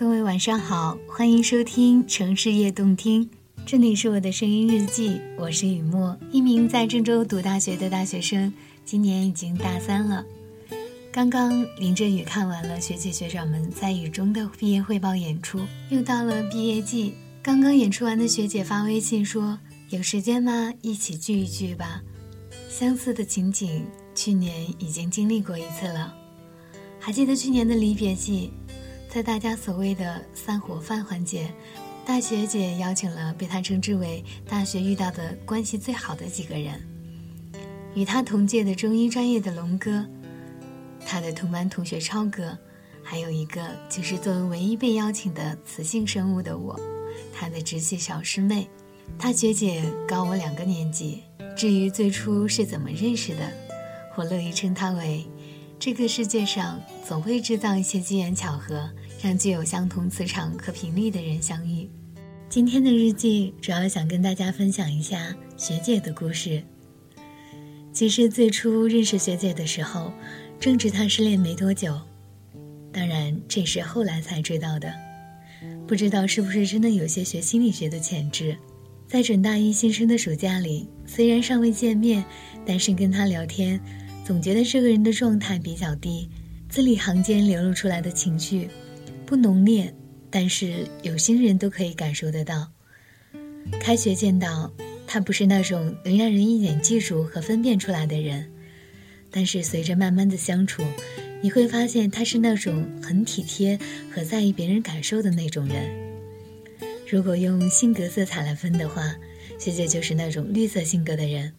各位晚上好，欢迎收听城市夜动听，这里是我的声音日记，我是雨墨，一名在郑州读大学的大学生，今年已经大三了。刚刚淋着雨看完了学姐学长们在雨中的毕业汇报演出，又到了毕业季，刚刚演出完的学姐发微信说：“有时间吗？一起聚一聚吧。”相似的情景，去年已经经历过一次了。还记得去年的离别季。在大家所谓的散伙饭环节，大学姐邀请了被她称之为大学遇到的关系最好的几个人，与她同届的中医专业的龙哥，他的同班同学超哥，还有一个就是作为唯一被邀请的雌性生物的我，他的直系小师妹，大学姐高我两个年级。至于最初是怎么认识的，我乐意称她为。这个世界上总会制造一些机缘巧合，让具有相同磁场和频率的人相遇。今天的日记主要想跟大家分享一下学姐的故事。其实最初认识学姐的时候，正值她失恋没多久，当然这是后来才知道的。不知道是不是真的有些学心理学的潜质，在准大一新生的暑假里，虽然尚未见面，但是跟她聊天。总觉得这个人的状态比较低，字里行间流露出来的情绪不浓烈，但是有心人都可以感受得到。开学见到他，不是那种能让人一眼记住和分辨出来的人，但是随着慢慢的相处，你会发现他是那种很体贴和在意别人感受的那种人。如果用性格色彩来分的话，学姐就是那种绿色性格的人。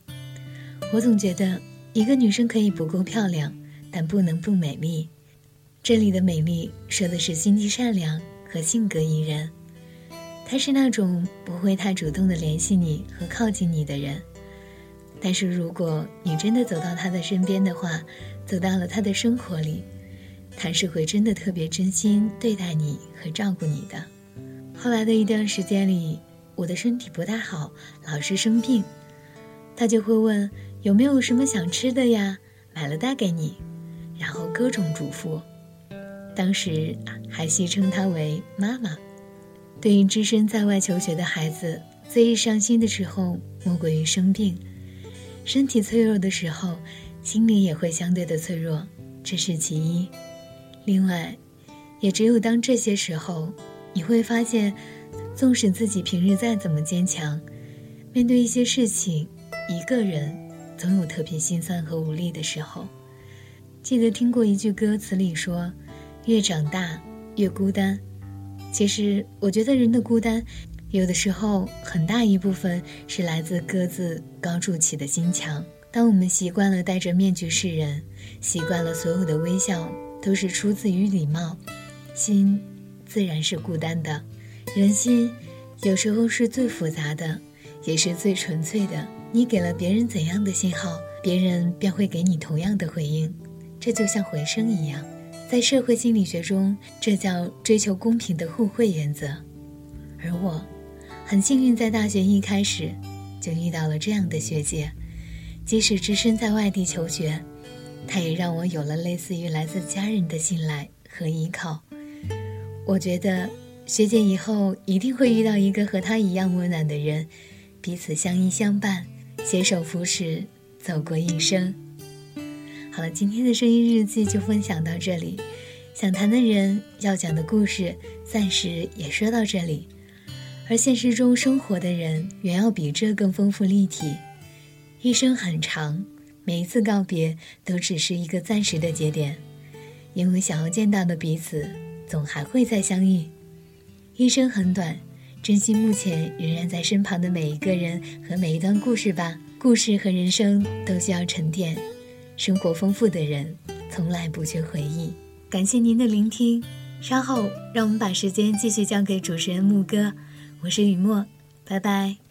我总觉得。一个女生可以不够漂亮，但不能不美丽。这里的美丽说的是心地善良和性格宜人。她是那种不会太主动的联系你和靠近你的人，但是如果你真的走到她的身边的话，走到了她的生活里，她是会真的特别真心对待你和照顾你的。后来的一段时间里，我的身体不太好，老是生病，她就会问。有没有什么想吃的呀？买了带给你，然后各种嘱咐。当时还戏称她为妈妈。对于只身在外求学的孩子，最伤心的时候莫过于生病。身体脆弱的时候，心灵也会相对的脆弱，这是其一。另外，也只有当这些时候，你会发现，纵使自己平日再怎么坚强，面对一些事情，一个人。总有特别心酸和无力的时候。记得听过一句歌词里说：“越长大越孤单。”其实，我觉得人的孤单，有的时候很大一部分是来自各自高筑起的心墙。当我们习惯了戴着面具示人，习惯了所有的微笑都是出自于礼貌，心自然是孤单的。人心有时候是最复杂的，也是最纯粹的。你给了别人怎样的信号，别人便会给你同样的回应，这就像回声一样。在社会心理学中，这叫追求公平的互惠原则。而我，很幸运，在大学一开始就遇到了这样的学姐，即使置身在外地求学，她也让我有了类似于来自家人的信赖和依靠。我觉得学姐以后一定会遇到一个和她一样温暖的人，彼此相依相伴。携手扶持，走过一生。好了，今天的声音日记就分享到这里。想谈的人，要讲的故事，暂时也说到这里。而现实中生活的人，远要比这更丰富立体。一生很长，每一次告别都只是一个暂时的节点，因为想要见到的彼此，总还会再相遇。一生很短。珍惜目前仍然在身旁的每一个人和每一段故事吧。故事和人生都需要沉淀，生活丰富的人从来不缺回忆。感谢您的聆听，稍后让我们把时间继续交给主持人牧歌。我是雨墨，拜拜。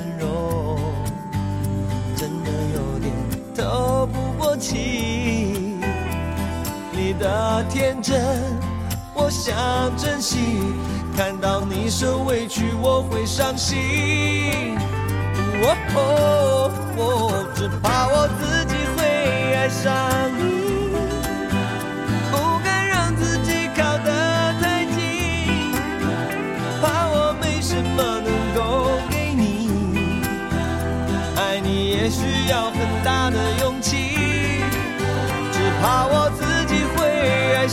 情。你的天真，我想珍惜，看到你受委屈，我会伤心。哦哦哦，只怕我自己会爱上你。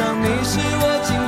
上你是我今。